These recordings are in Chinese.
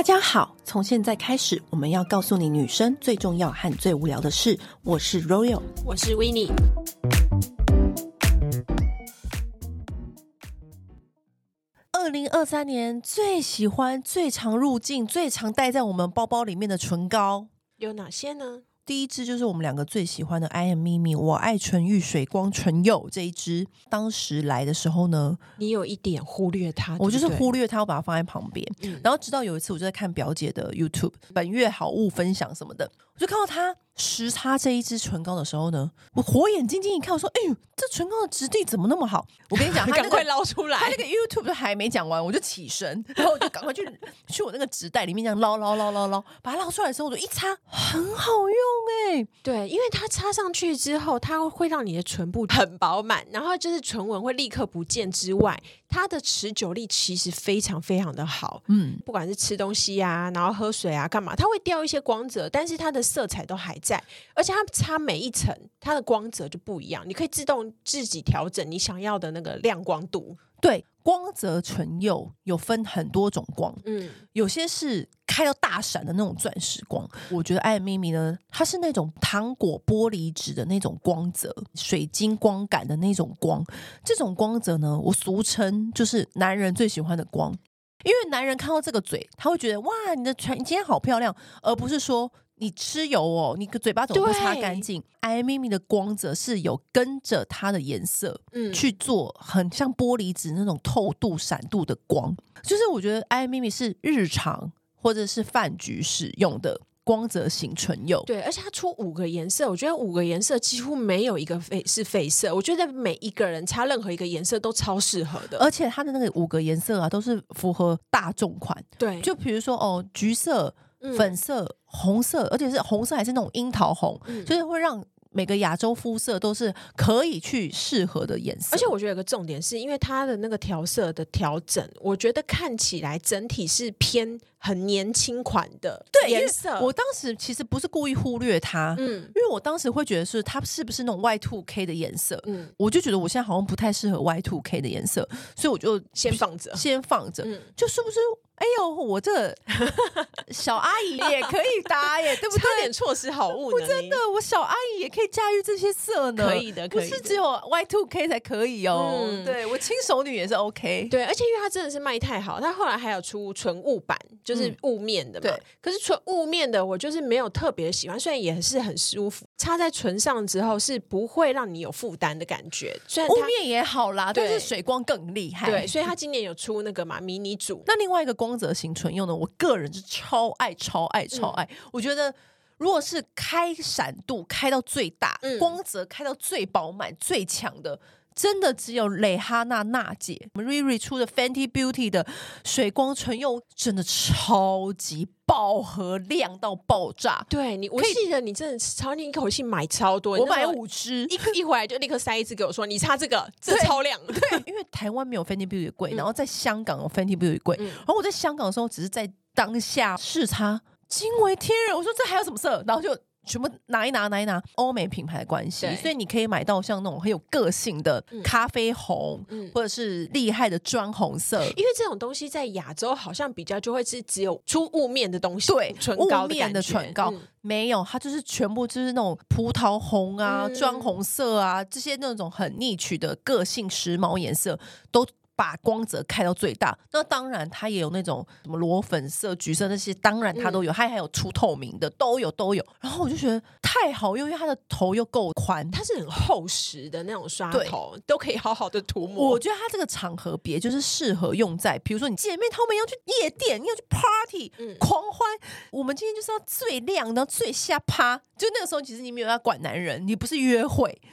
大家好，从现在开始，我们要告诉你女生最重要和最无聊的事。我是 Royal，我是 Winnie。二零二三年最喜欢、最常入境、最常带在我们包包里面的唇膏有哪些呢？第一支就是我们两个最喜欢的 I am Mimi，我爱纯欲水光唇釉这一支。当时来的时候呢，你有一点忽略它，我就是忽略它，我把它放在旁边。嗯、然后直到有一次，我就在看表姐的 YouTube 本月好物分享什么的，我就看到他。时差这一支唇膏的时候呢，我火眼金睛一看，我说：“哎呦，这唇膏的质地怎么那么好？”我跟你讲，赶快捞出来。他那个 YouTube 都还没讲完，我就起身，然后我就赶快去去我那个纸袋里面这样捞捞捞捞捞，把它捞出来的时候，我就一擦，很好用哎、欸。对，因为它擦上去之后，它会让你的唇部很饱满，然后就是唇纹会立刻不见之外，它的持久力其实非常非常的好。嗯，不管是吃东西啊，然后喝水啊，干嘛，它会掉一些光泽，但是它的色彩都还在。而且它擦每一层，它的光泽就不一样。你可以自动自己调整你想要的那个亮光度。对，光泽唇釉有分很多种光，嗯，有些是开到大闪的那种钻石光。我觉得 I am Mimi 呢，它是那种糖果玻璃纸的那种光泽，水晶光感的那种光。这种光泽呢，我俗称就是男人最喜欢的光，因为男人看到这个嘴，他会觉得哇，你的唇你今天好漂亮，而不是说。你吃油哦，你个嘴巴怎么不擦干净？I Mimi 的光泽是有跟着它的颜色，嗯，去做很像玻璃纸那种透度、闪度的光。就是我觉得 I Mimi 是日常或者是饭局使用的光泽型唇釉。对，而且它出五个颜色，我觉得五个颜色几乎没有一个废是废色。我觉得每一个人擦任何一个颜色都超适合的，而且它的那个五个颜色啊，都是符合大众款。对，就比如说哦，橘色。粉色、红色，而且是红色，还是那种樱桃红，嗯、就是会让每个亚洲肤色都是可以去适合的颜色。而且我觉得有个重点是，因为它的那个调色的调整，我觉得看起来整体是偏很年轻款的颜色。我当时其实不是故意忽略它，嗯，因为我当时会觉得是它是不是那种 Y two K 的颜色，嗯，我就觉得我现在好像不太适合 Y two K 的颜色，所以我就先放着，先放着，嗯，就是不是？哎呦，我这小阿姨也可以搭耶，对不对？差点错失好物。我真的，我小阿姨也可以驾驭这些色呢。可以的，可以的。不是只有 Y two K 才可以哦。嗯、对我轻熟女也是 OK。对，而且因为它真的是卖太好，它后来还有出纯雾版，就是雾面的嘛。可是纯雾面的，我就是没有特别喜欢，虽然也是很舒服，擦在唇上之后是不会让你有负担的感觉。虽然雾面也好啦，但是水光更厉害。对，所以它今年有出那个嘛迷你组。那另外一个光。光泽型唇釉呢，我个人是超爱、超爱、超爱。嗯、我觉得，如果是开闪度开到最大，嗯、光泽开到最饱满、最强的，真的只有蕾哈娜娜姐，我们 Riri 出的 Fenty Beauty 的水光唇釉，真的超级饱和，亮到爆炸。对你，我记得你真的超，你一口气买超多，我买五支，一一回来就立刻塞一支给我说，你擦这个，这超亮。对，对，因为台湾没有 Fenty Beauty 贵，嗯、然后在香港有 Fenty Beauty 贵，嗯、然后我在香港的时候只是在当下试擦，惊为天人。我说这还有什么色？然后就。全部拿一拿，拿一拿，欧美品牌的关系，所以你可以买到像那种很有个性的咖啡红，嗯、或者是厉害的砖红色。因为这种东西在亚洲好像比较就会是只有出雾面的东西，对，唇膏雾面的唇膏、嗯、没有，它就是全部就是那种葡萄红啊、砖、嗯、红色啊这些那种很 niche 的个性时髦颜色都。把光泽开到最大，那当然它也有那种什么裸粉色、橘色那些，当然它都有，它还有出透明的，都有都有。然后我就觉得太好用，因为它的头又够宽，它是很厚实的那种刷头，都可以好好的涂抹。我觉得它这个场合别就是适合用在，比如说你姐妹她们要去夜店，你要去 party，嗯，狂欢。我们今天就是要最亮，然后最下趴，就那个时候其实你没有要管男人，你不是约会，就。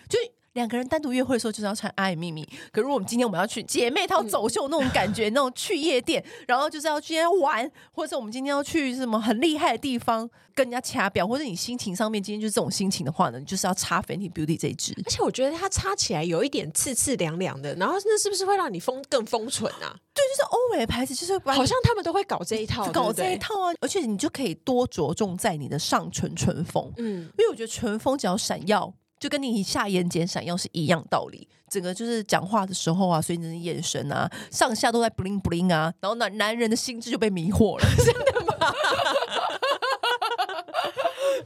两个人单独约会的时候就是要穿 I am Mimi，可如果我们今天我们要去姐妹淘走秀那种感觉，嗯、那种去夜店，然后就是要去玩，或者我们今天要去什么很厉害的地方跟人家掐表，或者你心情上面今天就是这种心情的话呢，你就是要擦 Fenty Beauty 这一支。而且我觉得它擦起来有一点刺刺凉凉的，然后那是不是会让你封更封唇啊？对，就是欧美的牌子，就是好像他们都会搞这一套，搞这一套啊！而且你就可以多着重在你的上唇唇峰，嗯，因为我觉得唇峰只要闪耀。就跟你下眼睑闪耀是一样道理，整个就是讲话的时候啊，所以你的眼神啊，上下都在 bling bling 啊，然后男男人的心智就被迷惑了，真的吗？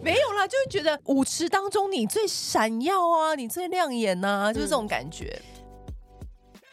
没有啦，就是觉得舞池当中你最闪耀啊，你最亮眼呐、啊，就是这种感觉。嗯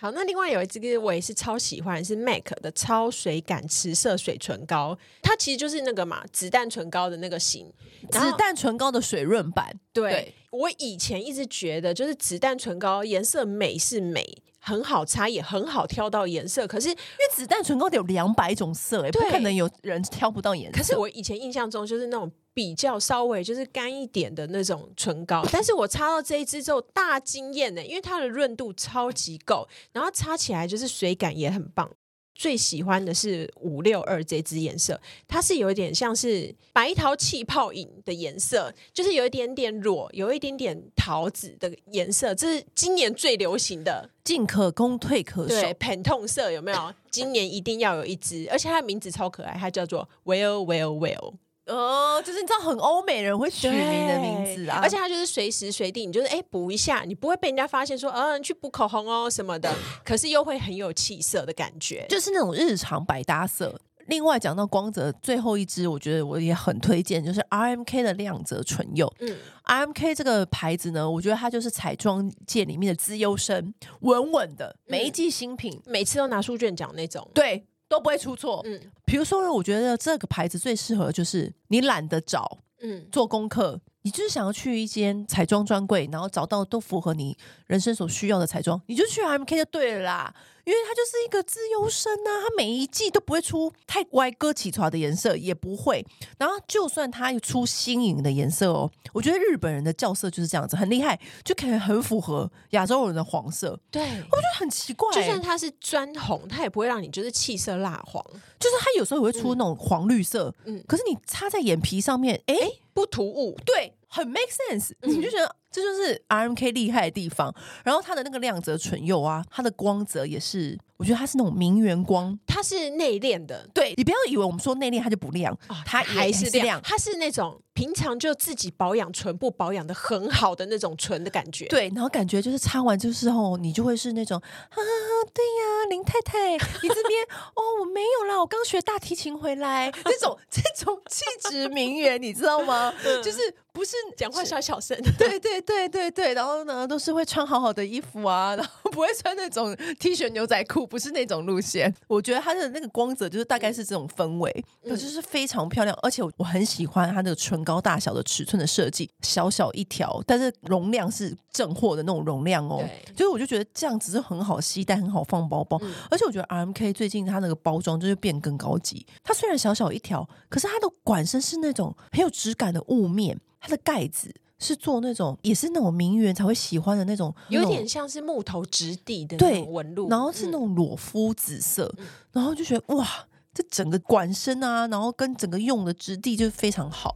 好，那另外有一支我也是超喜欢，是 MAC 的超水感持色水唇膏，它其实就是那个嘛子弹唇膏的那个型，子弹唇膏的水润版。对，对我以前一直觉得，就是子弹唇膏颜色美是美。很好擦，也很好挑到颜色。可是因为子弹唇膏得有两百种色，哎，不可能有人挑不到颜色。可是我以前印象中就是那种比较稍微就是干一点的那种唇膏，但是我擦到这一支之后大惊艳呢，因为它的润度超级够，然后擦起来就是水感也很棒。最喜欢的是五六二这支颜色，它是有一点像是白桃气泡饮的颜色，就是有一点点裸，有一点点桃子的颜色，这是今年最流行的，进可攻退可守，对，Pantone 色有没有？今年一定要有一支，而且它的名字超可爱，它叫做 Well Well Well。哦，就是你知道很欧美人会取名的名字啊，而且它就是随时随地，你就是哎补一下，你不会被人家发现说，嗯，去补口红哦什么的，可是又会很有气色的感觉，就是那种日常百搭色。另外讲到光泽，最后一支我觉得我也很推荐，就是 RMK 的亮泽唇釉。嗯，RMK 这个牌子呢，我觉得它就是彩妆界里面的资优生，稳稳的，每一季新品，嗯，每次都拿书卷奖那种。对。都不会出错。嗯，比如说呢，我觉得这个牌子最适合就是你懒得找，嗯，做功课，你就是想要去一间彩妆专柜，然后找到都符合你人生所需要的彩妆，你就去 RMK 就对了啦。因为它就是一个资优生啊，它每一季都不会出太歪哥起床的颜色，也不会。然后就算它有出新颖的颜色哦，我觉得日本人的校色就是这样子，很厉害，就可以很符合亚洲人的黄色。对，我觉得很奇怪。就算它是砖红，它也不会让你就是气色蜡黄。就是它有时候也会出那种黄绿色，嗯，可是你擦在眼皮上面，哎，不突兀，对，很 make sense，嗯，你就觉得。这就是 RMK 厉害的地方，然后它的那个亮泽唇釉啊，它的光泽也是，我觉得它是那种名媛光，它是内敛的。对，你不要以为我们说内敛它就不亮，哦，它还是亮，它是那种平常就自己保养唇部保养的很好的那种唇的感觉。对，然后感觉就是擦完之后，你就会是那种啊，对呀，林太太，你这边哦，我没有啦，我刚学大提琴回来，这种这种气质名媛，你知道吗？嗯、就是。不是讲话小小声，对对对对对，然后呢，都是会穿好好的衣服啊，然后 不会穿那种 T 恤牛仔裤，不是那种路线。我觉得它的那个光泽就是大概是这种氛围，就是非常漂亮，而且我很喜欢它那个唇膏大小的尺寸的设计，小小一条，但是容量是正货的那种容量哦。所以我就觉得这样子是很好携带，很好放包包。嗯、而且我觉得 RMK 最近它那个包装就是变更高级，它虽然小小一条，可是它的管身是那种很有质感的雾面。它的盖子是做那种，也是那种名媛才会喜欢的那种，有点像是木头质地的那种纹路，然后是那种裸肤紫色，嗯、然后就觉得哇，这整个管身啊，然后跟整个用的质地就非常好。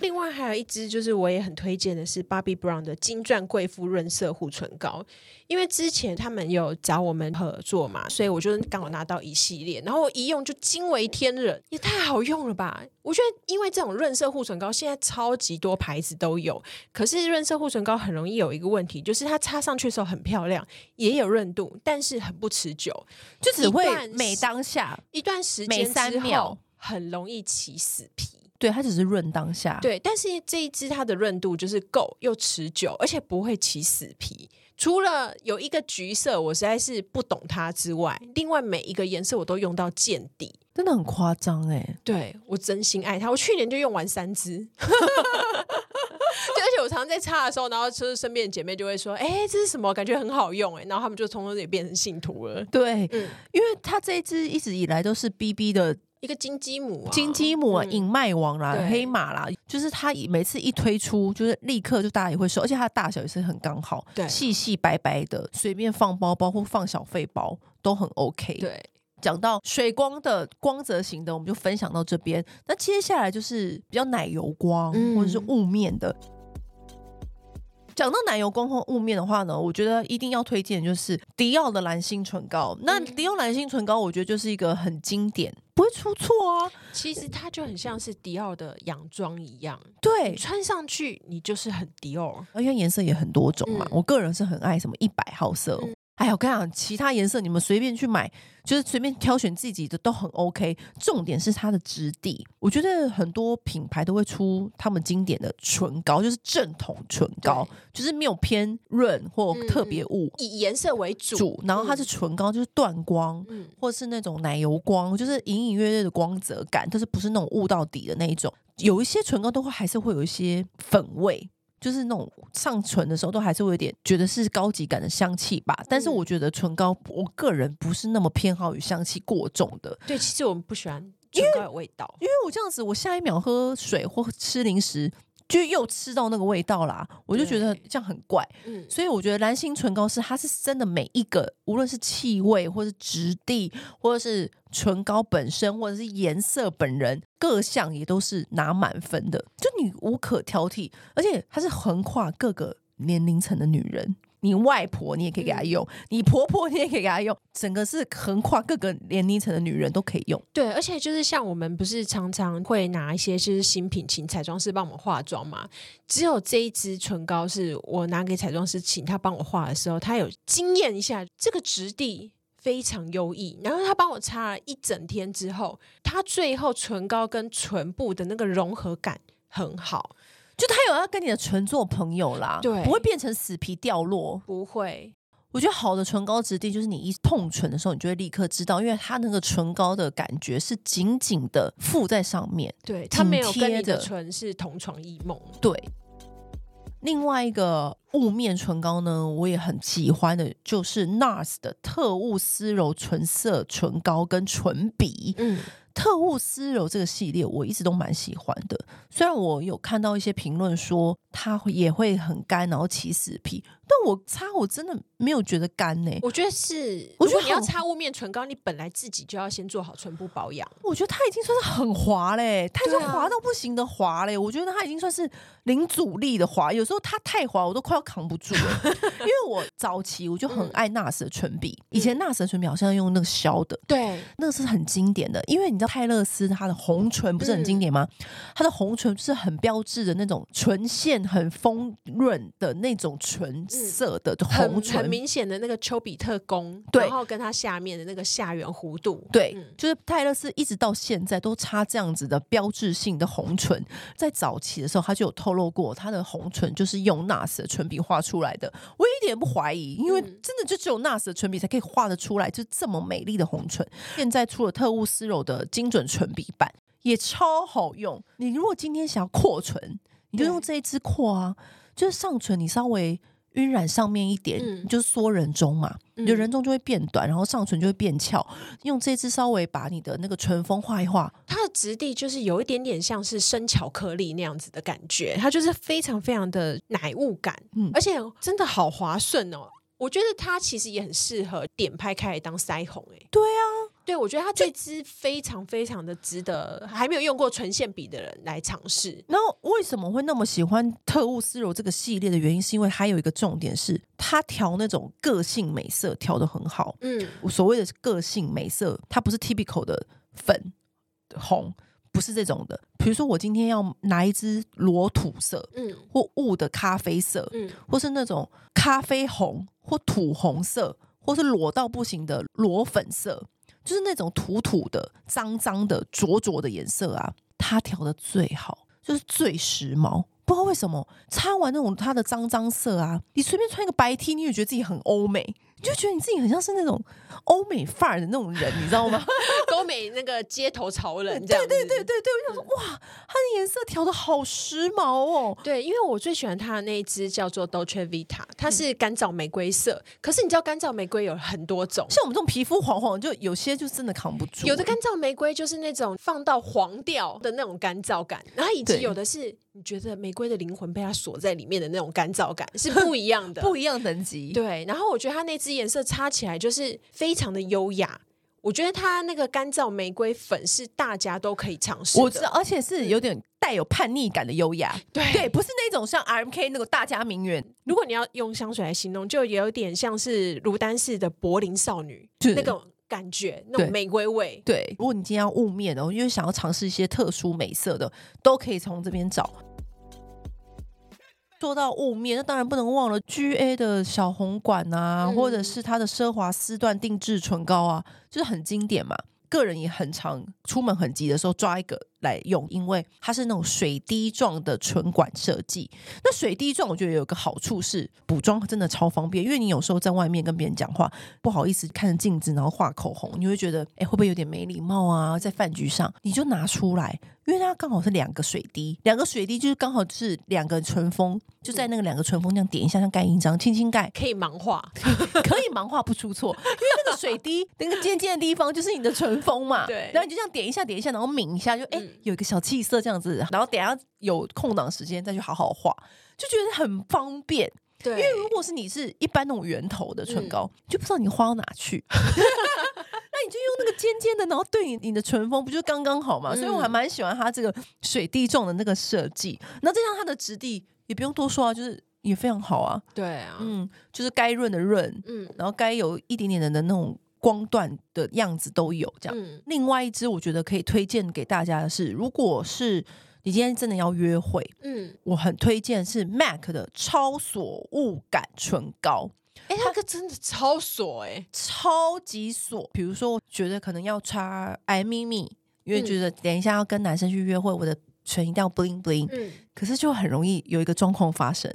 另外还有一支，就是我也很推荐的是 Bobbi Brown 的金钻贵妇润色护唇膏，因为之前他们有找我们合作嘛，所以我就刚好拿到一系列，然后我一用就惊为天人，也太好用了吧！我觉得因为这种润色护唇膏现在超级多牌子都有，可是润色护唇膏很容易有一个问题，就是它擦上去的时候很漂亮，也有润度，但是很不持久，就只会每当下一段时间之后每三秒很容易起死皮。对，它只是润当下。对，但是这一支它的润度就是够又持久，而且不会起死皮。除了有一个橘色，我实在是不懂它之外，另外每一个颜色我都用到见底，真的很夸张哎、欸。对，我真心爱它，我去年就用完三支。就而且我常常在擦的时候，然后就是身边的姐妹就会说：“哎，这是什么？感觉很好用哎。”然后他们就从此也变成信徒了。对，嗯，因为它这一支一直以来都是 BB 的。一个金鸡母、啊，金鸡母啊，隐麦王啦，黑马啦，就是它每次一推出，就是立刻就大家也会收，而且它的大小也是很刚好，对，细细白白的，随便放包包或放小废包都很 OK。对，讲到水光的光泽型的，我们就分享到这边。那接下来就是比较奶油光、嗯、或者是雾面的。讲到奶油光或雾面的话呢，我觉得一定要推荐就是迪奥的蓝星唇膏。嗯、那迪奥蓝星唇膏，我觉得就是一个很经典，不会出错啊。其实它就很像是迪奥的洋装一样，对，穿上去你就是很迪奥。因为颜色也很多种嘛，嗯、我个人是很爱什么一百号色。嗯哎呀，我跟你讲，其他颜色你们随便去买，就是随便挑选自己的都很 OK。重点是它的质地，我觉得很多品牌都会出他们经典的唇膏，就是正统唇膏，就是没有偏润或特别雾，嗯，以颜色为主。然后它是唇膏，就是断光，嗯，或是那种奶油光，就是隐隐约约的光泽感，但是不是那种雾到底的那一种。有一些唇膏都会还是会有一些粉味。就是那种上唇的时候，都还是会有点觉得是高级感的香气吧。但是我觉得唇膏，我个人不是那么偏好于香气过重的。对，其实我们不喜欢唇膏有味道，因为我这样子，我下一秒喝水或吃零食。就又吃到那个味道啦，我就觉得这样很怪。嗯，所以我觉得蓝心唇膏是它是真的每一个，无论是气味，或是质地，或者是唇膏本身，或者是颜色本人，各项也都是拿满分的，就你无可挑剔，而且它是横跨各个年龄层的女人。你外婆你也可以给她用，嗯，你婆婆你也可以给她用，整个是横跨各个年龄层的女人都可以用。对，而且就是像我们不是常常会拿一些就是新品请彩妆师帮我们化妆嘛？只有这一支唇膏是我拿给彩妆师请他帮我画的时候，他有惊艳一下，这个质地非常优异。然后他帮我擦了一整天之后，他最后唇膏跟唇部的那个融合感很好。就他有要跟你的唇做朋友啦，对，不会变成死皮掉落，不会。我觉得好的唇膏质地就是你一碰唇的时候，你就会立刻知道，因为它那个唇膏的感觉是紧紧的附在上面，对，它没有跟你的唇是同床异梦。对，另外一个雾面唇膏呢，我也很喜欢的，就是 NARS 的特雾丝柔唇色唇膏跟唇笔，嗯。特务丝柔这个系列我一直都蛮喜欢的，虽然我有看到一些评论说它也会很干，然后起死皮。但我擦，我真的没有觉得干呢、欸。我觉得是，我觉得你要擦雾面唇膏，你本来自己就要先做好唇部保养。我觉得它已经算是很滑嘞、欸，它已经滑到不行的滑嘞、欸。我觉得它已经算是零阻力的滑，有时候它太滑，我都快要扛不住了。因为我早期我就很爱 NARS 的唇笔，以前 NARS 的唇笔好像用那个削的，对，那个是很经典的。因为你知道泰勒斯它的红唇不是很经典吗？它的红唇是很标志的那种唇线很丰润的那种唇。色的红唇，很明显的那个丘比特弓，对，然后跟它下面的那个下缘弧度，对，嗯、就是泰勒斯一直到现在都擦这样子的标志性的红唇，在早期的时候他就有透露过，他的红唇就是用 NARS 的唇笔画出来的，我一点不怀疑，因为真的就只有 NARS 的唇笔才可以画得出来，就这么美丽的红唇。现在出了特务丝柔的精准唇笔版，也超好用。你如果今天想要扩唇，你就用这一支扩啊，就是上唇你稍微。晕染上面一点，嗯、就是缩人中嘛，你的人中就会变短，然后上唇就会变翘。用这支稍微把你的那个唇峰画一画，它的质地就是有一点点像是生巧克力那样子的感觉，它就是非常非常的奶雾感，嗯，而且真的好滑顺哦。我觉得它其实也很适合点拍开来当腮红，哎，对啊。对，我觉得它这支非常非常的值得还没有用过唇线笔的人来尝试。然后为什么会那么喜欢特务丝柔这个系列的原因，是因为还有一个重点是它调那种个性美色调得很好。嗯，所谓的个性美色，它不是 typical 的粉红，不是这种的。比如说我今天要拿一支裸土色，嗯，或雾的咖啡色，嗯，或是那种咖啡红或土红色，或是裸到不行的裸粉色。就是那种土土的、脏脏的、浊浊的颜色啊，他调的最好，就是最时髦。不知道为什么，擦完那种他的脏脏色啊，你随便穿一个白 T，你也觉得自己很欧美。你就觉得你自己很像是那种欧美范儿的那种人，你知道吗？欧美那个街头潮人，对对对对对，我想说哇，它的颜色调的好时髦哦。对，因为我最喜欢它的那一支叫做 Dolce Vita，它是干燥玫瑰色。嗯、可是你知道干燥玫瑰有很多种，像我们这种皮肤黄黄，就有些就真的扛不住。有的干燥玫瑰就是那种放到黄掉的那种干燥感，然后以及有的是你觉得玫瑰的灵魂被它锁在里面的那种干燥感，是不一样的，不一样等级。对，然后我觉得它那支。颜色擦起来就是非常的优雅，我觉得它那个干燥玫瑰粉是大家都可以尝试的，我知道，而且是有点带有叛逆感的优雅，对对，不是那种像 RMK 那个大家名媛。如果你要用香水来形容，就有点像是芦丹氏的柏林少女那种感觉，那种玫瑰味。对，如果你今天要雾面的，因为想要尝试一些特殊美色的，都可以从这边找。说到雾面，那当然不能忘了 GA 的小红管啊，嗯、或者是它的奢华丝缎定制唇膏啊，就是很经典嘛。个人也很常出门很急的时候抓一个来用，因为它是那种水滴状的唇管设计。那水滴状我觉得有个好处是补妆真的超方便，因为你有时候在外面跟别人讲话不好意思看着镜子然后画口红，你会觉得哎会不会有点没礼貌啊？在饭局上你就拿出来。因为它刚好是两个水滴，两个水滴就是刚好是两个唇峰，就在那个两个唇峰这样点一下，像盖印章，轻轻盖，可以盲画，可以盲画不出错。因为那个水滴那个尖尖的地方就是你的唇峰嘛，对。然后你就这样点一下，点一下，然后抿一下，就哎、欸、有一个小气色这样子。然后等下有空档时间再去好好画，就觉得很方便。对，因为如果是你是一般那种圆头的唇膏，嗯、就不知道你画到哪去。那你就用那个尖尖的，然后对你你的唇峰不就刚刚好嘛？所以我还蛮喜欢它这个水滴状的那个设计。那这样它的质地也不用多说啊，就是也非常好啊。对啊，嗯，就是该润的润，嗯，然后该有一点点的的那种光段的样子都有。这样，嗯、另外一支我觉得可以推荐给大家的是，如果是你今天真的要约会，嗯，我很推荐是 MAC 的超锁雾感唇膏。哎，那个真的超锁哎，超级锁。比如说，我觉得可能要擦爱咪咪，因为觉得等一下要跟男生去约会，我的唇一定要 bling bling。嗯，可是就很容易有一个状况发生，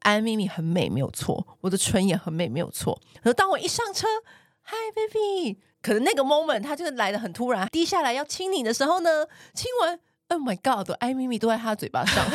爱咪咪很美没有错，我的唇也很美没有错。可是当我一上车，Hi baby，可能那个 moment 他就来的很突然，低下来要亲你的时候呢，亲完，Oh my God，爱咪咪都在他的嘴巴上。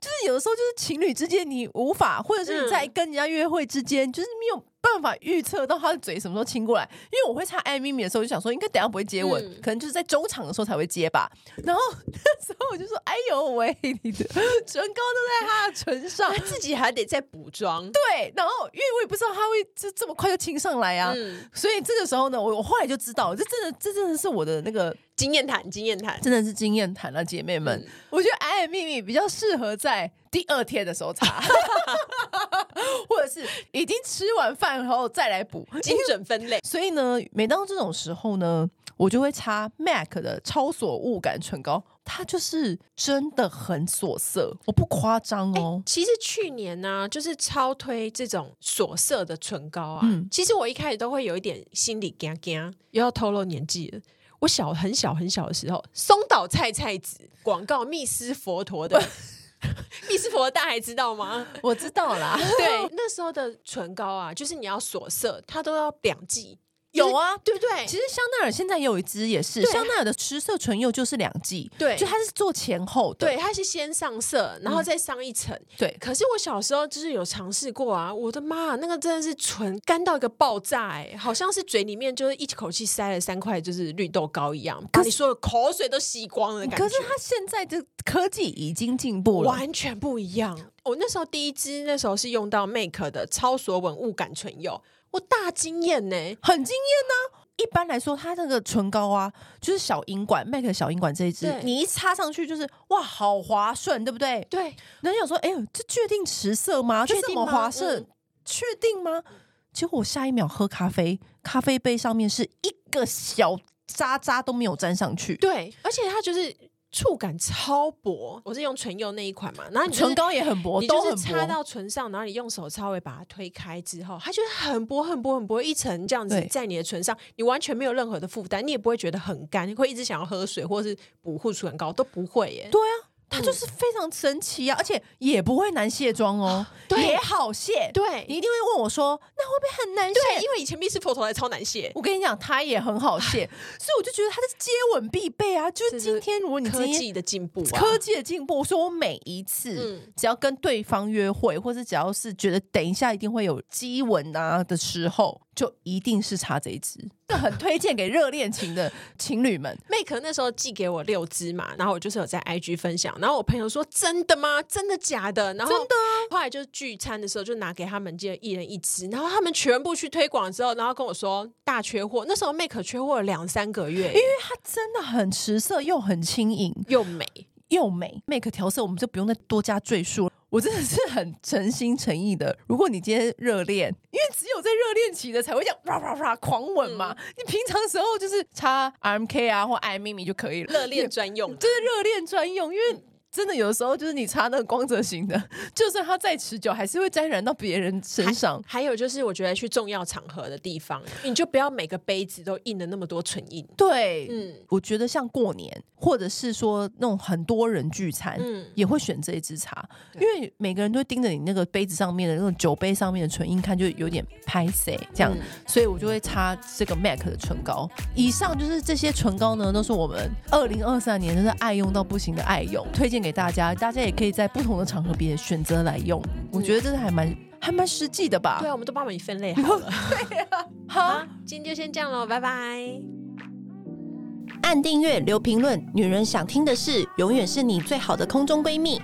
就是有的时候，就是情侣之间，你无法，或者是你在跟人家约会之间，就是没有办法预测到他的嘴什么时候亲过来。因为我会唱爱咪咪的时候，就想说应该等下不会接吻，嗯、可能就是在中场的时候才会接吧。然后 那时候我就说：“哎呦喂，你的唇膏都在他的唇上，他自己还得再补妆。”对，然后因为我也不知道他会这这么快就亲上来啊，嗯、所以这个时候呢，我我后来就知道，这真的这真的是我的那个。经验谈，经验谈，真的是经验谈了，姐妹们。嗯、我觉得爱秘密比较适合在第二天的时候擦，或者是已经吃完饭后再来补，精准分类。所以呢，每当这种时候呢，我就会擦 MAC 的超锁雾感唇膏，它就是真的很锁色，我不夸张哦、欸。其实去年呢、啊，就是超推这种锁色的唇膏啊。嗯、其实我一开始都会有一点心里惊惊，又要透露年纪了。我小很小很小的时候，松岛菜菜子广告密斯佛陀的 蜜丝佛，大家还知道吗？我知道啦。对，那时候的唇膏啊，就是你要锁色，它都要两剂。有啊，对不对？其实香奈儿现在也有一支，也是香奈儿的持色唇釉，就是两剂，对，就它是做前后的，对，它是先上色，然后再上一层，对。可是我小时候就是有尝试过啊，我的妈，那个真的是唇干到一个爆炸，哎，好像是嘴里面就是一口气塞了三块就是绿豆糕一样，把你所有口水都吸光了的感觉。可是它现在的科技已经进步了，完全不一样。我那时候第一支那时候是用到 Make 的超锁稳雾感唇釉，我大惊艳呢，很惊艳呢。一般来说，它这个唇膏啊，就是小银管，MAC 小银管这一支，你一擦上去就是哇，好滑顺，对不对？对。那你想说，哎呦，这确定持色吗？确定吗？滑顺？确定吗？结果我下一秒喝咖啡，咖啡杯上面是一个小渣渣都没有沾上去。对，而且它就是。触感超薄，我是用唇釉那一款嘛，然后你、就是、唇膏也很薄，你就是擦到唇上，然后你用手稍微把它推开之后，它就是很薄很薄很薄一层这样子在你的唇上，你完全没有任何的负担，你也不会觉得很干，你会一直想要喝水或是补护唇膏都不会耶。对啊。它就是非常神奇啊，而且也不会难卸妆哦，对也好卸。对，你一定会问我说，那会不会很难卸？对，因为以前蜜丝佛头还超难卸。我跟你讲，它也很好卸，所以我就觉得它是接吻必备啊。就是今天，如果你科技的进步，科技的进步，我说我每一次只要跟对方约会，或者只要是觉得等一下一定会有激吻啊的时候。就一定是擦这一支，这很推荐给热恋情的情侣们。Make 那时候寄给我六支嘛，然后我就是有在 IG 分享，然后我朋友说真的吗？真的假的？然后真的。后来就是聚餐的时候就拿给他们，就一人一支，然后他们全部去推广之后，然后跟我说大缺货。那时候 Make 缺货了两三个月，因为它真的很持色，又很轻盈，又美又美。Make 调色我们就不用再多加赘述。我真的是很诚心诚意的。如果你今天热恋，因为只有在热恋期的才会这样啪啪啪狂吻嘛，嗯、你平常时候就是插 RMK 啊或 I M I 就可以了。热恋专用，就是热恋专用。因为真的有时候就是你擦那个光泽型的，就算它再持久，还是会沾染到别人身上还。还有就是，我觉得去重要场合的地方，你就不要每个杯子都印了那么多唇印。对，嗯，我觉得像过年，或者是说那种很多人聚餐，嗯，也会选这一支茶，因为每个人都会盯着你那个杯子上面的那种酒杯上面的唇印看，就有点拍谢这样，嗯、所以我就会擦这个 MAC 的唇膏。以上就是这些唇膏呢，都是我们二零二三年真是爱用到不行的爱用，推荐。给大家，大家也可以在不同的场合别选择来用。我觉得这是还蛮还蛮实际的吧？对啊，我们都帮你分类 好了。对啊，好，今天就先这样喽，拜拜。按订阅，留评论，女人想听的事，永远是你最好的空中闺蜜。